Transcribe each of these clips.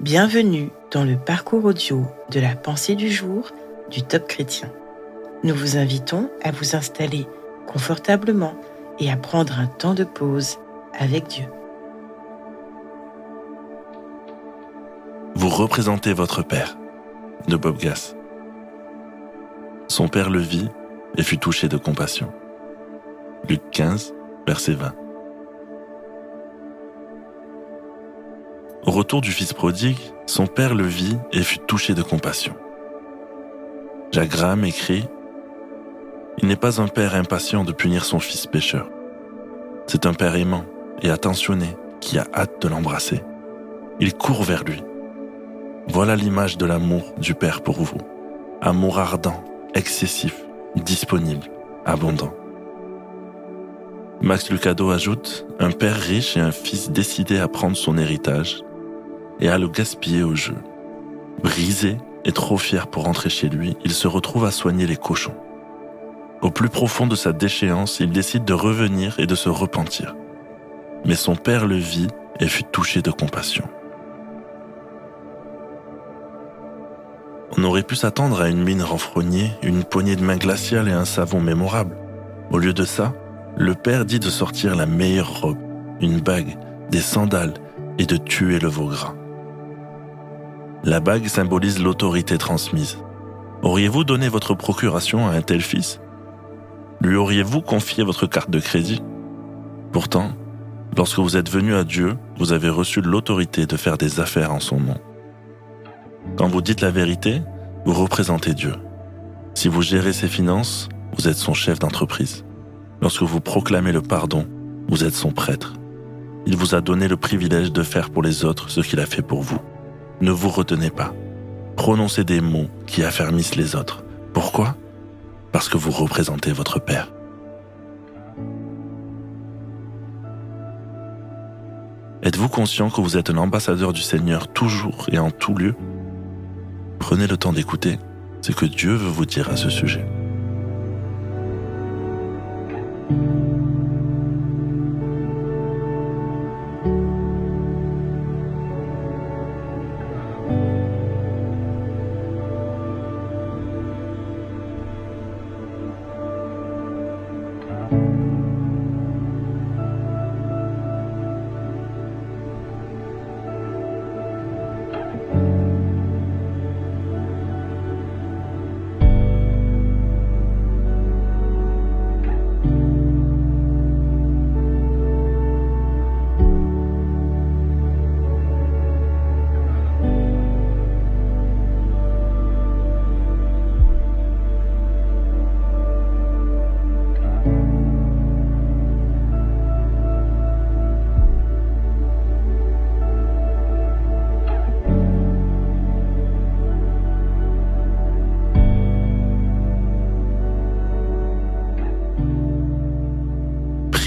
Bienvenue dans le parcours audio de la pensée du jour du Top Chrétien. Nous vous invitons à vous installer confortablement et à prendre un temps de pause avec Dieu. Vous représentez votre Père, de Bob Gass. Son Père le vit et fut touché de compassion. Luc 15, verset 20. Au retour du fils prodigue, son père le vit et fut touché de compassion. Jacques Graham écrit Il n'est pas un père impatient de punir son fils pécheur. C'est un père aimant et attentionné qui a hâte de l'embrasser. Il court vers lui. Voilà l'image de l'amour du Père pour vous. Amour ardent, excessif, disponible, abondant. Max Lucado ajoute Un père riche et un fils décidé à prendre son héritage et à le gaspiller au jeu. Brisé et trop fier pour rentrer chez lui, il se retrouve à soigner les cochons. Au plus profond de sa déchéance, il décide de revenir et de se repentir. Mais son père le vit et fut touché de compassion. On aurait pu s'attendre à une mine renfrognée, une poignée de main glaciale et un savon mémorable. Au lieu de ça, le père dit de sortir la meilleure robe, une bague, des sandales et de tuer le veau gras. La bague symbolise l'autorité transmise. Auriez-vous donné votre procuration à un tel fils? Lui auriez-vous confié votre carte de crédit? Pourtant, lorsque vous êtes venu à Dieu, vous avez reçu l'autorité de faire des affaires en son nom. Quand vous dites la vérité, vous représentez Dieu. Si vous gérez ses finances, vous êtes son chef d'entreprise. Lorsque vous proclamez le pardon, vous êtes son prêtre. Il vous a donné le privilège de faire pour les autres ce qu'il a fait pour vous. Ne vous retenez pas. Prononcez des mots qui affermissent les autres. Pourquoi? Parce que vous représentez votre Père. Êtes-vous conscient que vous êtes un ambassadeur du Seigneur toujours et en tout lieu? Prenez le temps d'écouter ce que Dieu veut vous dire à ce sujet.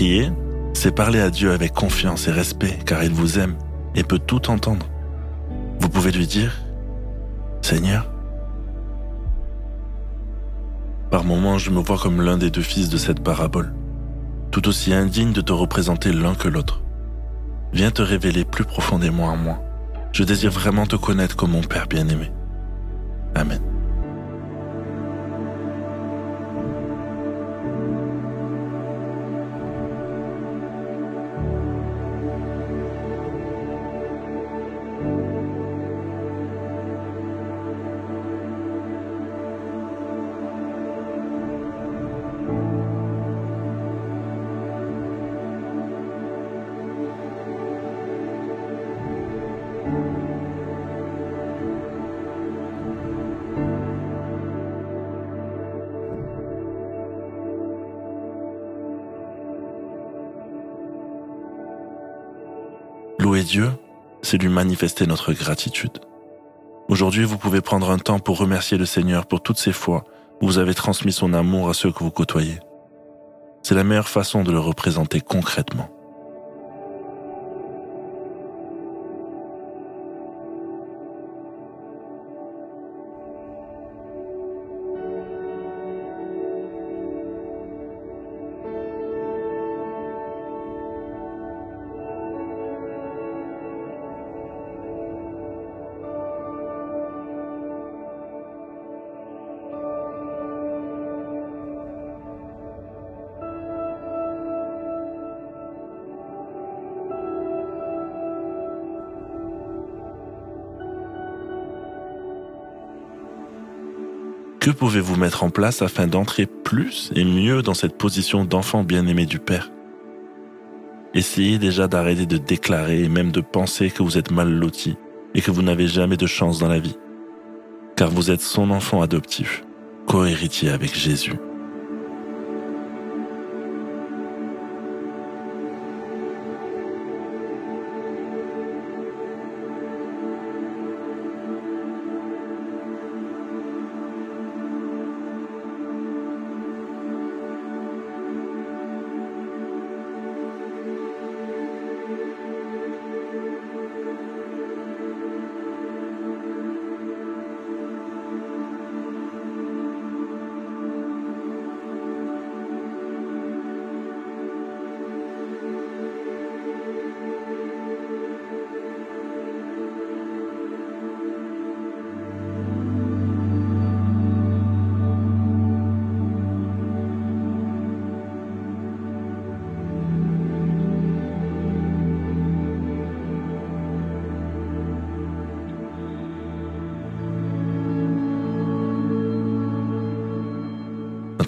Prier, c'est parler à Dieu avec confiance et respect car il vous aime et peut tout entendre. Vous pouvez lui dire, Seigneur, par moments je me vois comme l'un des deux fils de cette parabole, tout aussi indigne de te représenter l'un que l'autre. Viens te révéler plus profondément à moi. Je désire vraiment te connaître comme mon Père bien-aimé. Louer Dieu, c'est lui manifester notre gratitude. Aujourd'hui, vous pouvez prendre un temps pour remercier le Seigneur pour toutes ces fois où vous avez transmis son amour à ceux que vous côtoyez. C'est la meilleure façon de le représenter concrètement. Que pouvez-vous mettre en place afin d'entrer plus et mieux dans cette position d'enfant bien-aimé du Père? Essayez déjà d'arrêter de déclarer et même de penser que vous êtes mal loti et que vous n'avez jamais de chance dans la vie. Car vous êtes son enfant adoptif, co-héritier avec Jésus.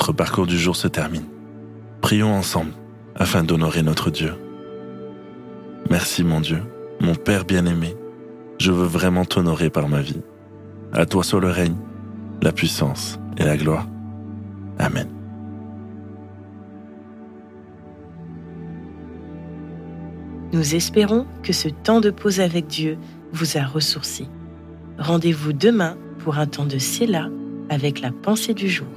Notre parcours du jour se termine. Prions ensemble afin d'honorer notre Dieu. Merci mon Dieu, mon Père bien-aimé, je veux vraiment t'honorer par ma vie. À toi soit le règne, la puissance et la gloire. Amen. Nous espérons que ce temps de pause avec Dieu vous a ressourci. Rendez-vous demain pour un temps de Séla avec la pensée du jour.